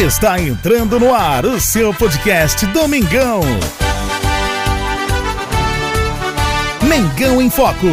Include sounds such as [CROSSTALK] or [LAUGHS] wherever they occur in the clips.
Está entrando no ar o seu podcast Domingão. Mengão em Foco.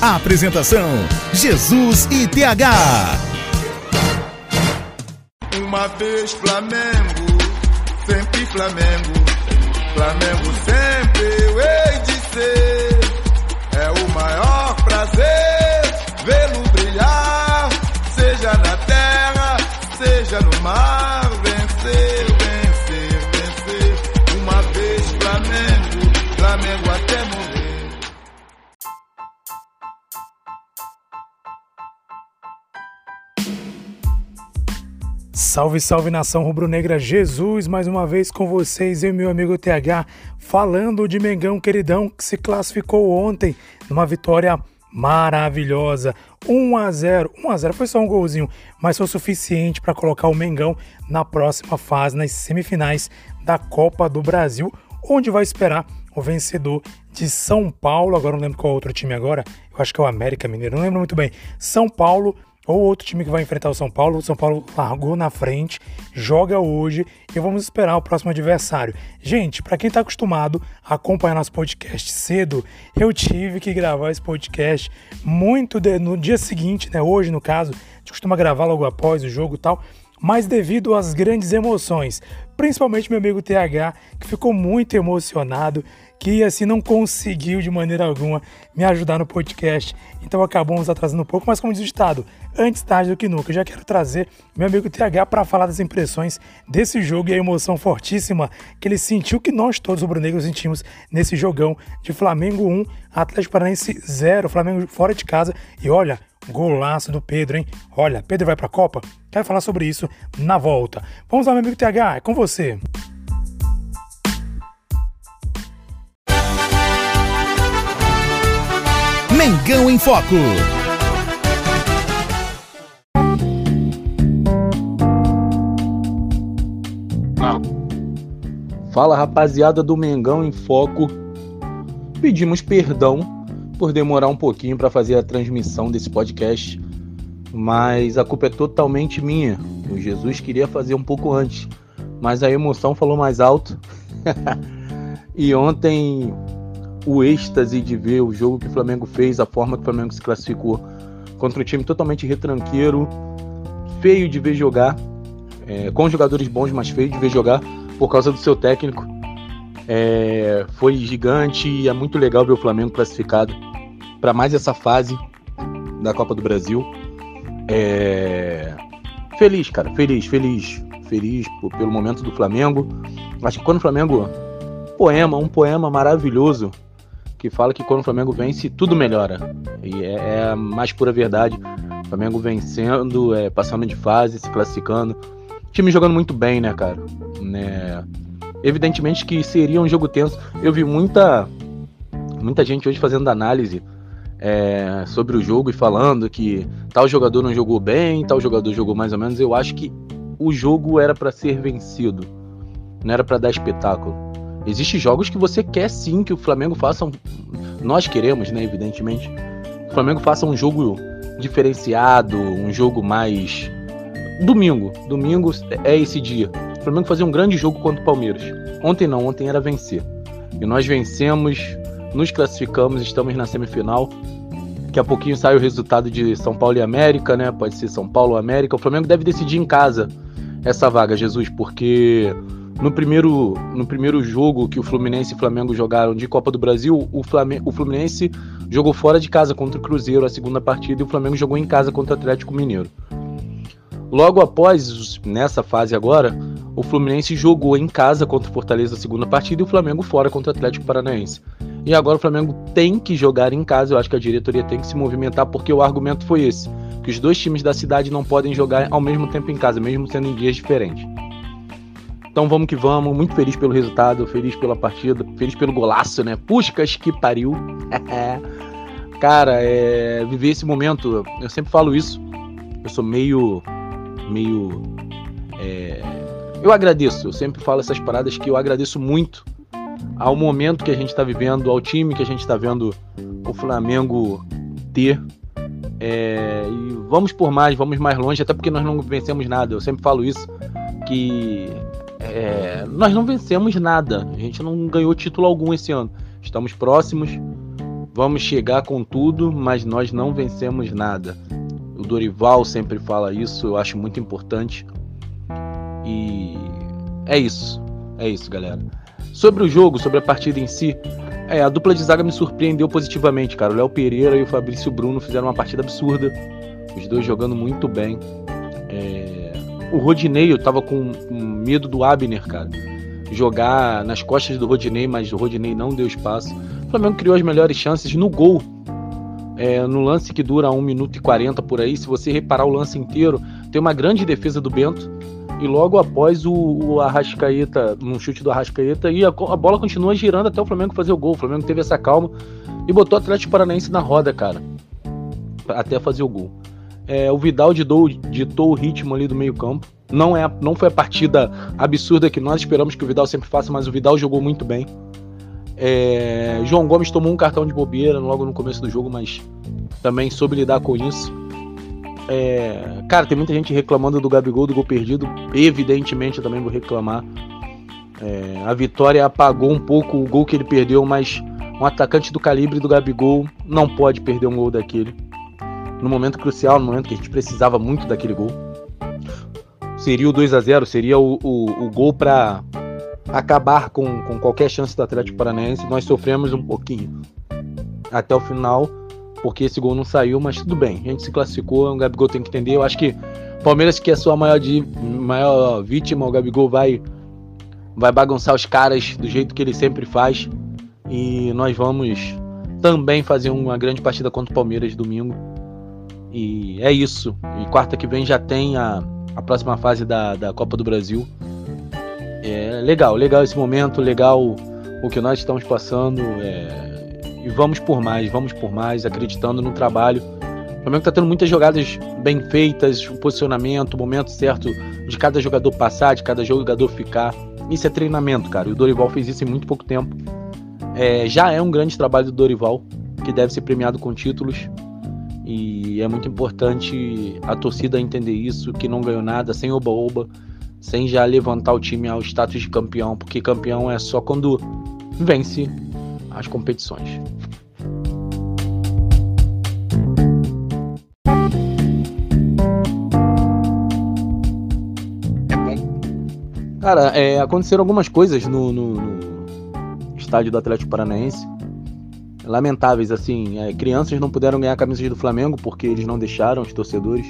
Apresentação: Jesus e TH. Uma vez Flamengo, sempre Flamengo. Flamengo sempre eu hei de ser. Seja na terra, seja no mar. Vencer, vencer, vencer. Uma vez Flamengo, Flamengo até morrer. Salve, salve nação rubro-negra, Jesus mais uma vez com vocês, e meu amigo TH, falando de Mengão queridão que se classificou ontem numa vitória maravilhosa, 1 a 0. 1 a 0 foi só um golzinho, mas foi o suficiente para colocar o Mengão na próxima fase, nas semifinais da Copa do Brasil, onde vai esperar o vencedor de São Paulo, agora não lembro qual outro time agora, eu acho que é o América Mineiro, não lembro muito bem. São Paulo ou outro time que vai enfrentar o São Paulo. O São Paulo largou na frente, joga hoje e vamos esperar o próximo adversário. Gente, para quem está acostumado a acompanhar nosso podcast cedo, eu tive que gravar esse podcast muito de, no dia seguinte, né? Hoje, no caso, a gente costuma gravar logo após o jogo e tal. Mas devido às grandes emoções, principalmente meu amigo TH, que ficou muito emocionado, que assim não conseguiu de maneira alguma me ajudar no podcast. Então acabamos atrasando um pouco, mas como diz o Estado, antes tarde do que nunca. Eu já quero trazer meu amigo TH para falar das impressões desse jogo e a emoção fortíssima que ele sentiu, que nós todos rubro-negros sentimos nesse jogão de Flamengo 1, Atlético Paranaense 0, Flamengo fora de casa. E olha, golaço do Pedro, hein? Olha, Pedro vai para a Copa? Quero falar sobre isso na volta. Vamos lá, meu amigo TH, é com você. Mengão em Foco. Fala rapaziada do Mengão em Foco. Pedimos perdão por demorar um pouquinho para fazer a transmissão desse podcast, mas a culpa é totalmente minha. O Jesus queria fazer um pouco antes, mas a emoção falou mais alto. [LAUGHS] e ontem o êxtase de ver o jogo que o Flamengo fez, a forma que o Flamengo se classificou contra um time totalmente retranqueiro, feio de ver jogar, é, com jogadores bons, mas feio de ver jogar por causa do seu técnico. É, foi gigante e é muito legal ver o Flamengo classificado para mais essa fase da Copa do Brasil. É, feliz, cara, feliz, feliz, feliz pelo momento do Flamengo. Acho que quando o Flamengo poema, um poema maravilhoso que fala que quando o Flamengo vence, tudo melhora. E é, é a mais pura verdade. O Flamengo vencendo, é, passando de fase, se classificando. O time jogando muito bem, né, cara? Né? Evidentemente que seria um jogo tenso. Eu vi muita, muita gente hoje fazendo análise é, sobre o jogo e falando que tal jogador não jogou bem, tal jogador jogou mais ou menos. Eu acho que o jogo era para ser vencido, não era para dar espetáculo. Existem jogos que você quer sim que o Flamengo faça. Um... Nós queremos, né? Evidentemente. O Flamengo faça um jogo diferenciado, um jogo mais. Domingo. Domingo é esse dia. O Flamengo fazer um grande jogo contra o Palmeiras. Ontem não, ontem era vencer. E nós vencemos, nos classificamos, estamos na semifinal. Daqui a pouquinho sai o resultado de São Paulo e América, né? Pode ser São Paulo ou América. O Flamengo deve decidir em casa essa vaga, Jesus, porque no primeiro, no primeiro jogo que o Fluminense e o Flamengo jogaram de Copa do Brasil, o, o Fluminense jogou fora de casa contra o Cruzeiro a segunda partida e o Flamengo jogou em casa contra o Atlético Mineiro. Logo após, nessa fase agora, o Fluminense jogou em casa contra o Fortaleza a segunda partida e o Flamengo fora contra o Atlético Paranaense. E agora o Flamengo tem que jogar em casa, eu acho que a diretoria tem que se movimentar porque o argumento foi esse, que os dois times da cidade não podem jogar ao mesmo tempo em casa, mesmo sendo em dias diferentes. Então vamos que vamos, muito feliz pelo resultado, feliz pela partida, feliz pelo golaço, né? Puscas que pariu. [LAUGHS] Cara, é, viver esse momento, eu sempre falo isso. Eu sou meio. meio. É, eu agradeço, eu sempre falo essas paradas que eu agradeço muito ao momento que a gente está vivendo, ao time que a gente está vendo o Flamengo ter. É, e vamos por mais, vamos mais longe, até porque nós não vencemos nada. Eu sempre falo isso, que é, nós não vencemos nada. A gente não ganhou título algum esse ano. Estamos próximos, vamos chegar com tudo, mas nós não vencemos nada. O Dorival sempre fala isso, eu acho muito importante. E é isso. É isso, galera. Sobre o jogo, sobre a partida em si, é, a dupla de zaga me surpreendeu positivamente, cara. O Léo Pereira e o Fabrício Bruno fizeram uma partida absurda. Os dois jogando muito bem. É... O Rodinei, eu tava com medo do Abner, cara. Jogar nas costas do Rodinei, mas o Rodinei não deu espaço. O Flamengo criou as melhores chances no gol. É, no lance que dura 1 minuto e 40 por aí, se você reparar o lance inteiro, tem uma grande defesa do Bento e logo após o, o Arrascaeta, um chute do Arrascaeta, e a, a, bola continua girando até o Flamengo fazer o gol. O Flamengo teve essa calma e botou o Atlético Paranaense na roda, cara, até fazer o gol. É, o Vidal ditou, ditou o ritmo ali do meio campo. Não, é, não foi a partida absurda que nós esperamos que o Vidal sempre faça, mas o Vidal jogou muito bem. É, João Gomes tomou um cartão de bobeira logo no começo do jogo, mas também soube lidar com isso. É, cara, tem muita gente reclamando do Gabigol, do gol perdido. Evidentemente, eu também vou reclamar. É, a vitória apagou um pouco o gol que ele perdeu, mas um atacante do calibre do Gabigol não pode perder um gol daquele. No momento crucial, no momento que a gente precisava muito daquele gol. Seria o 2 a 0 seria o, o, o gol para acabar com, com qualquer chance do Atlético Paranaense. Nós sofremos um pouquinho até o final porque esse gol não saiu, mas tudo bem. A gente se classificou, o Gabigol tem que entender. Eu acho que Palmeiras, que é a sua maior, de, maior vítima, o Gabigol vai, vai bagunçar os caras do jeito que ele sempre faz. E nós vamos também fazer uma grande partida contra o Palmeiras domingo. E é isso. E quarta que vem já tem a, a próxima fase da, da Copa do Brasil. É legal, legal esse momento, legal o que nós estamos passando. É, e vamos por mais, vamos por mais, acreditando no trabalho. O Flamengo está tendo muitas jogadas bem feitas, o posicionamento, o momento certo de cada jogador passar, de cada jogador ficar. Isso é treinamento, cara. E o Dorival fez isso em muito pouco tempo. É, já é um grande trabalho do Dorival, que deve ser premiado com títulos. E é muito importante a torcida entender isso, que não ganhou nada, sem oba-oba, sem já levantar o time ao status de campeão, porque campeão é só quando vence as competições. Cara, é, aconteceram algumas coisas no, no, no, estádio do Atlético Paranaense. Lamentáveis, assim. É, crianças não puderam ganhar camisas do Flamengo porque eles não deixaram os torcedores.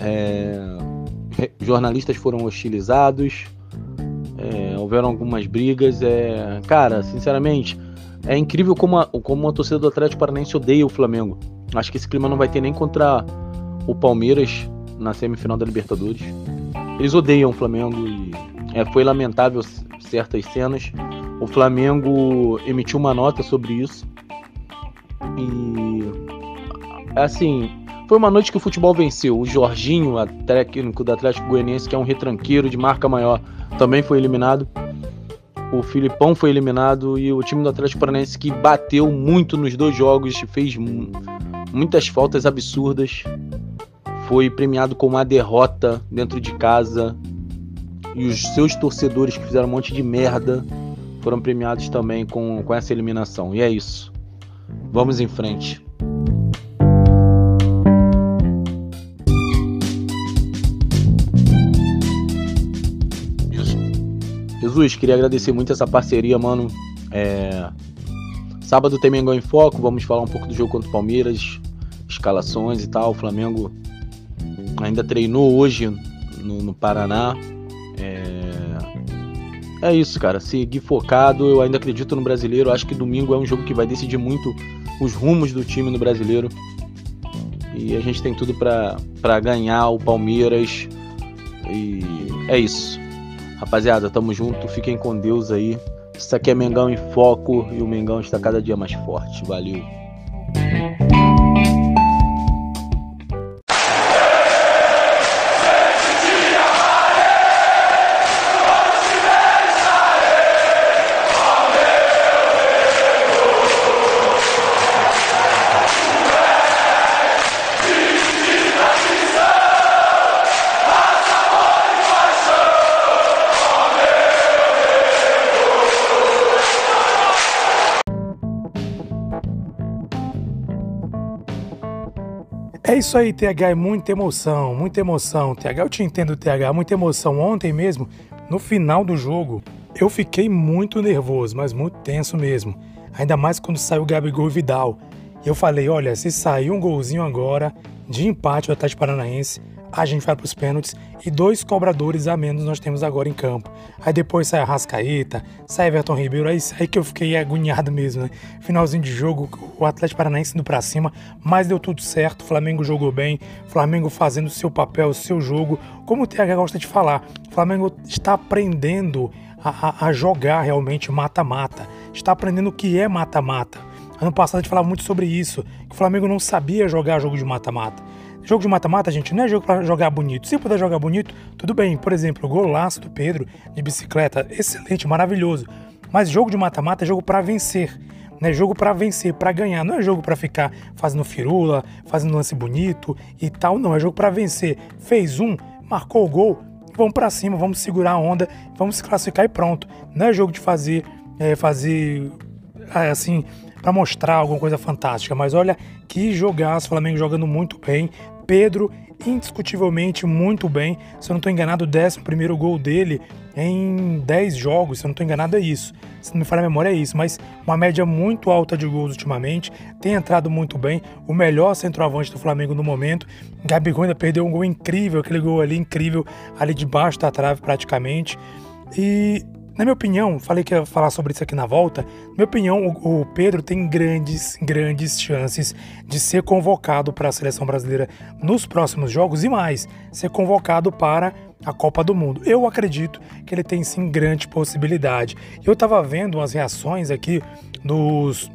É, jornalistas foram hostilizados houveram algumas brigas. É, cara, sinceramente, é incrível como a, como a torcida do Atlético Paranaense odeia o Flamengo. Acho que esse clima não vai ter nem contra o Palmeiras na semifinal da Libertadores. Eles odeiam o Flamengo e é, foi lamentável certas cenas. O Flamengo emitiu uma nota sobre isso. E assim, foi uma noite que o futebol venceu. O Jorginho, técnico do Atlético Goianiense, que é um retranqueiro de marca maior, também foi eliminado. O Filipão foi eliminado e o time do Atlético Paranaense que bateu muito nos dois jogos, fez muitas faltas absurdas, foi premiado com uma derrota dentro de casa. E os seus torcedores que fizeram um monte de merda foram premiados também com, com essa eliminação. E é isso. Vamos em frente. Jesus, queria agradecer muito essa parceria, mano. É... Sábado tem Mengão em Foco, vamos falar um pouco do jogo contra o Palmeiras, escalações e tal. O Flamengo ainda treinou hoje no, no Paraná. É... é isso, cara. Seguir focado. Eu ainda acredito no brasileiro. Acho que domingo é um jogo que vai decidir muito os rumos do time no brasileiro. E a gente tem tudo para ganhar o Palmeiras. E é isso. Rapaziada, tamo junto, fiquem com Deus aí. Isso aqui é Mengão em Foco e o Mengão está cada dia mais forte. Valeu. É isso aí, TH, é muita emoção, muita emoção. TH, eu te entendo, TH, muita emoção. Ontem mesmo, no final do jogo, eu fiquei muito nervoso, mas muito tenso mesmo. Ainda mais quando saiu o Gabigol e Vidal. Eu falei, olha, se sair um golzinho agora de empate do Atlético Paranaense, a gente vai para os pênaltis e dois cobradores a menos nós temos agora em campo. Aí depois sai a Rascaeta, sai Everton Ribeiro, aí, aí que eu fiquei agoniado mesmo, né? Finalzinho de jogo, o Atlético Paranaense indo para cima, mas deu tudo certo, Flamengo jogou bem, Flamengo fazendo o seu papel, o seu jogo, como o TH gosta de falar, o Flamengo está aprendendo a, a, a jogar realmente mata-mata, está aprendendo o que é mata-mata. Ano passado a gente falava muito sobre isso, que o Flamengo não sabia jogar jogo de mata-mata. Jogo de mata-mata, gente, não é jogo para jogar bonito. Se puder jogar bonito, tudo bem. Por exemplo, o golaço do Pedro de bicicleta, excelente, maravilhoso. Mas jogo de mata-mata é jogo para vencer. Né, jogo para vencer, para ganhar, não é jogo para ficar fazendo firula, fazendo lance bonito e tal, não, é jogo para vencer. Fez um, marcou o gol, vamos para cima, vamos segurar a onda, vamos se classificar e pronto. Não é jogo de fazer, é, fazer é, assim, para mostrar alguma coisa fantástica, mas olha que jogaço, Flamengo jogando muito bem, Pedro, indiscutivelmente muito bem. Se eu não estou enganado, o 11 gol dele em 10 jogos, se eu não estou enganado, é isso. Se não me falha a memória, é isso. Mas uma média muito alta de gols ultimamente. Tem entrado muito bem. O melhor centroavante do Flamengo no momento. Gabigol ainda perdeu um gol incrível, aquele gol ali incrível, ali debaixo da trave praticamente. E na minha opinião, falei que ia falar sobre isso aqui na volta. Na minha opinião, o, Pedro tem grandes, grandes chances de ser convocado para a seleção brasileira nos próximos jogos e mais, ser convocado para a Copa do Mundo. Eu acredito que ele tem sim grande possibilidade. Eu estava vendo umas reações aqui dos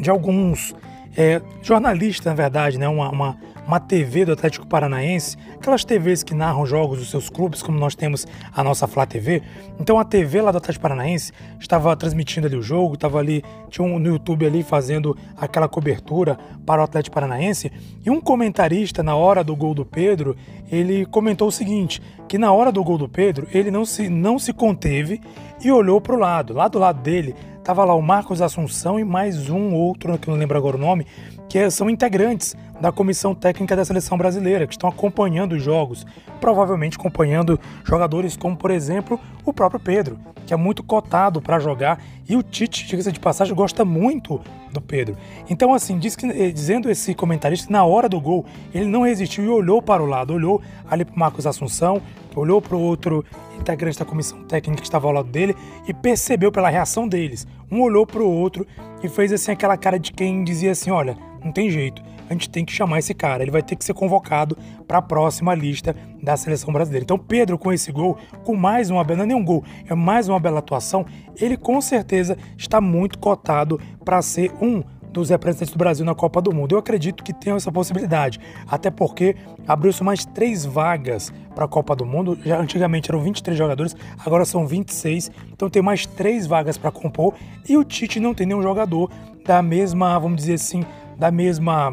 de alguns é, jornalistas, na verdade, né? Uma, uma, uma TV do Atlético Paranaense, aquelas TVs que narram jogos dos seus clubes, como nós temos a nossa Flá TV. Então a TV lá do Atlético Paranaense estava transmitindo ali o jogo, estava ali, tinha um no YouTube ali fazendo aquela cobertura para o Atlético Paranaense. E um comentarista, na hora do gol do Pedro, ele comentou o seguinte: que na hora do gol do Pedro, ele não se, não se conteve e olhou para o lado. Lá do lado dele Tava lá o Marcos Assunção e mais um outro, que eu não lembro agora o nome, que são integrantes da comissão técnica da seleção brasileira, que estão acompanhando os jogos, provavelmente acompanhando jogadores como, por exemplo, o próprio Pedro, que é muito cotado para jogar, e o Tite, diga-se de passagem, gosta muito do Pedro. Então, assim, diz que, eh, dizendo esse comentarista, na hora do gol, ele não resistiu e olhou para o lado, olhou ali para o Marcos Assunção, olhou para o outro integrante da comissão técnica que estava ao lado dele e percebeu pela reação deles. Um olhou para o outro e fez assim aquela cara de quem dizia assim: olha, não tem jeito, a gente tem que chamar esse cara, ele vai ter que ser convocado para a próxima lista da seleção brasileira. Então, Pedro, com esse gol, com mais uma bela, é nem um gol, é mais uma bela atuação, ele com certeza está muito cotado para ser um dos representantes do Brasil na Copa do Mundo. Eu acredito que tem essa possibilidade, até porque abriu-se mais três vagas para a Copa do Mundo. Já antigamente eram 23 jogadores, agora são 26, então tem mais três vagas para compor e o Tite não tem nenhum jogador da mesma, vamos dizer assim, da mesma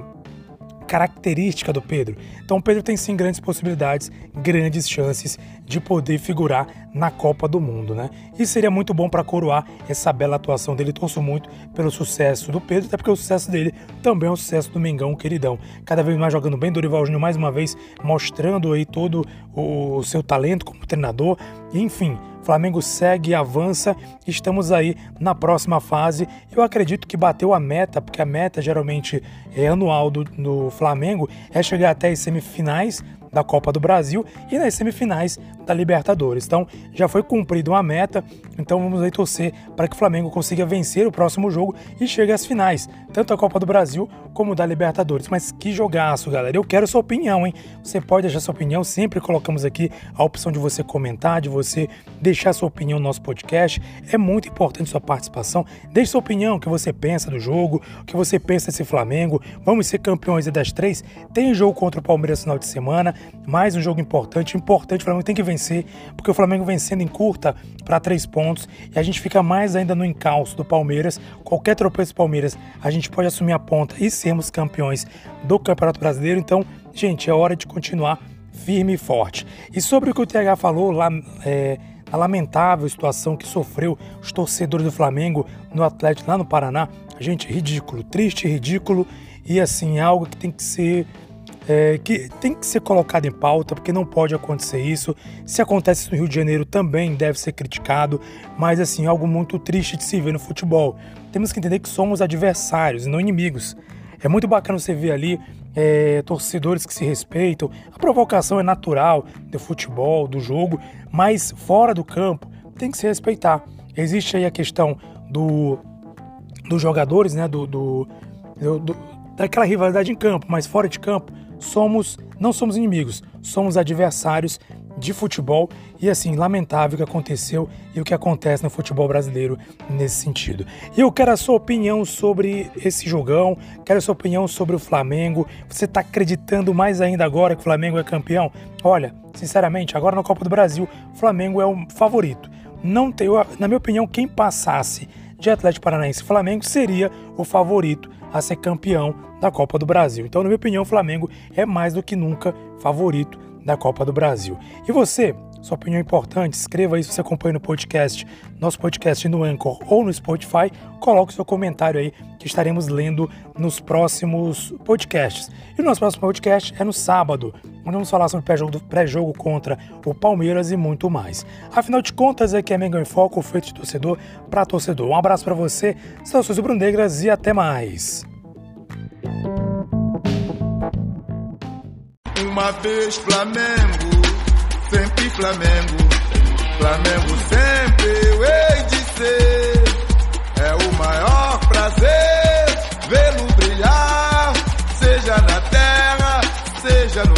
característica do Pedro. Então o Pedro tem sim grandes possibilidades, grandes chances de poder figurar na Copa do Mundo, né? E seria muito bom para coroar essa bela atuação dele. Torço muito pelo sucesso do Pedro, até porque o sucesso dele também é o sucesso do Mengão, queridão. Cada vez mais jogando bem, Dorival Júnior mais uma vez mostrando aí todo o seu talento como treinador. Enfim, Flamengo segue e avança. Estamos aí na próxima fase. Eu acredito que bateu a meta, porque a meta geralmente é anual do, do Flamengo, é chegar até as semifinais da Copa do Brasil e nas semifinais da Libertadores. Então já foi cumprida uma meta, então vamos aí torcer para que o Flamengo consiga vencer o próximo jogo e chegue às finais, tanto da Copa do Brasil como da Libertadores. Mas que jogaço, galera! Eu quero sua opinião, hein? Você pode deixar sua opinião, sempre colocamos aqui a opção de você comentar, de você deixar sua opinião no nosso podcast. É muito importante sua participação. Deixe sua opinião, o que você pensa do jogo, o que você pensa desse Flamengo. Vamos ser campeões das três. Tem jogo contra o Palmeiras no final de semana, mais um jogo importante. Importante, o Flamengo tem que vencer, porque o Flamengo vencendo em curta para três pontos e a gente fica mais ainda no encalço do Palmeiras. Qualquer tropeço do Palmeiras, a gente pode assumir a ponta e sermos campeões do Campeonato Brasileiro. Então, gente, é hora de continuar firme e forte. E sobre o que o TH falou lá, é, a lamentável situação que sofreu os torcedores do Flamengo no Atlético lá no Paraná, gente, ridículo, triste, ridículo e assim, algo que tem que ser é, que tem que ser colocado em pauta, porque não pode acontecer isso. Se acontece no Rio de Janeiro também deve ser criticado, mas assim, algo muito triste de se ver no futebol. Temos que entender que somos adversários e não inimigos. É muito bacana você ver ali é, torcedores que se respeitam. A provocação é natural do futebol, do jogo, mas fora do campo tem que se respeitar. Existe aí a questão do, dos jogadores, né? Do, do, do, daquela rivalidade em campo, mas fora de campo somos não somos inimigos, somos adversários de futebol e assim, lamentável o que aconteceu e o que acontece no futebol brasileiro nesse sentido. E eu quero a sua opinião sobre esse jogão, quero a sua opinião sobre o Flamengo. Você está acreditando mais ainda agora que o Flamengo é campeão? Olha, sinceramente, agora na Copa do Brasil, o Flamengo é o favorito. Não tem, na minha opinião, quem passasse de Atlético Paranaense e Flamengo seria o favorito a ser campeão da Copa do Brasil. Então, na minha opinião, o Flamengo é mais do que nunca favorito da Copa do Brasil. E você, sua opinião é importante, escreva aí se você acompanha no podcast, nosso podcast no Anchor ou no Spotify, coloque seu comentário aí que estaremos lendo nos próximos podcasts. E o nosso próximo podcast é no sábado, onde vamos falar sobre pré-jogo pré contra o Palmeiras e muito mais. Afinal de contas, aqui é Mengão em Foco, feito de torcedor para torcedor. Um abraço para você, saudações rubro-negras e até mais. uma vez Flamengo, sempre Flamengo, Flamengo sempre eu hei de ser. É o maior prazer vê-lo brilhar, seja na terra, seja no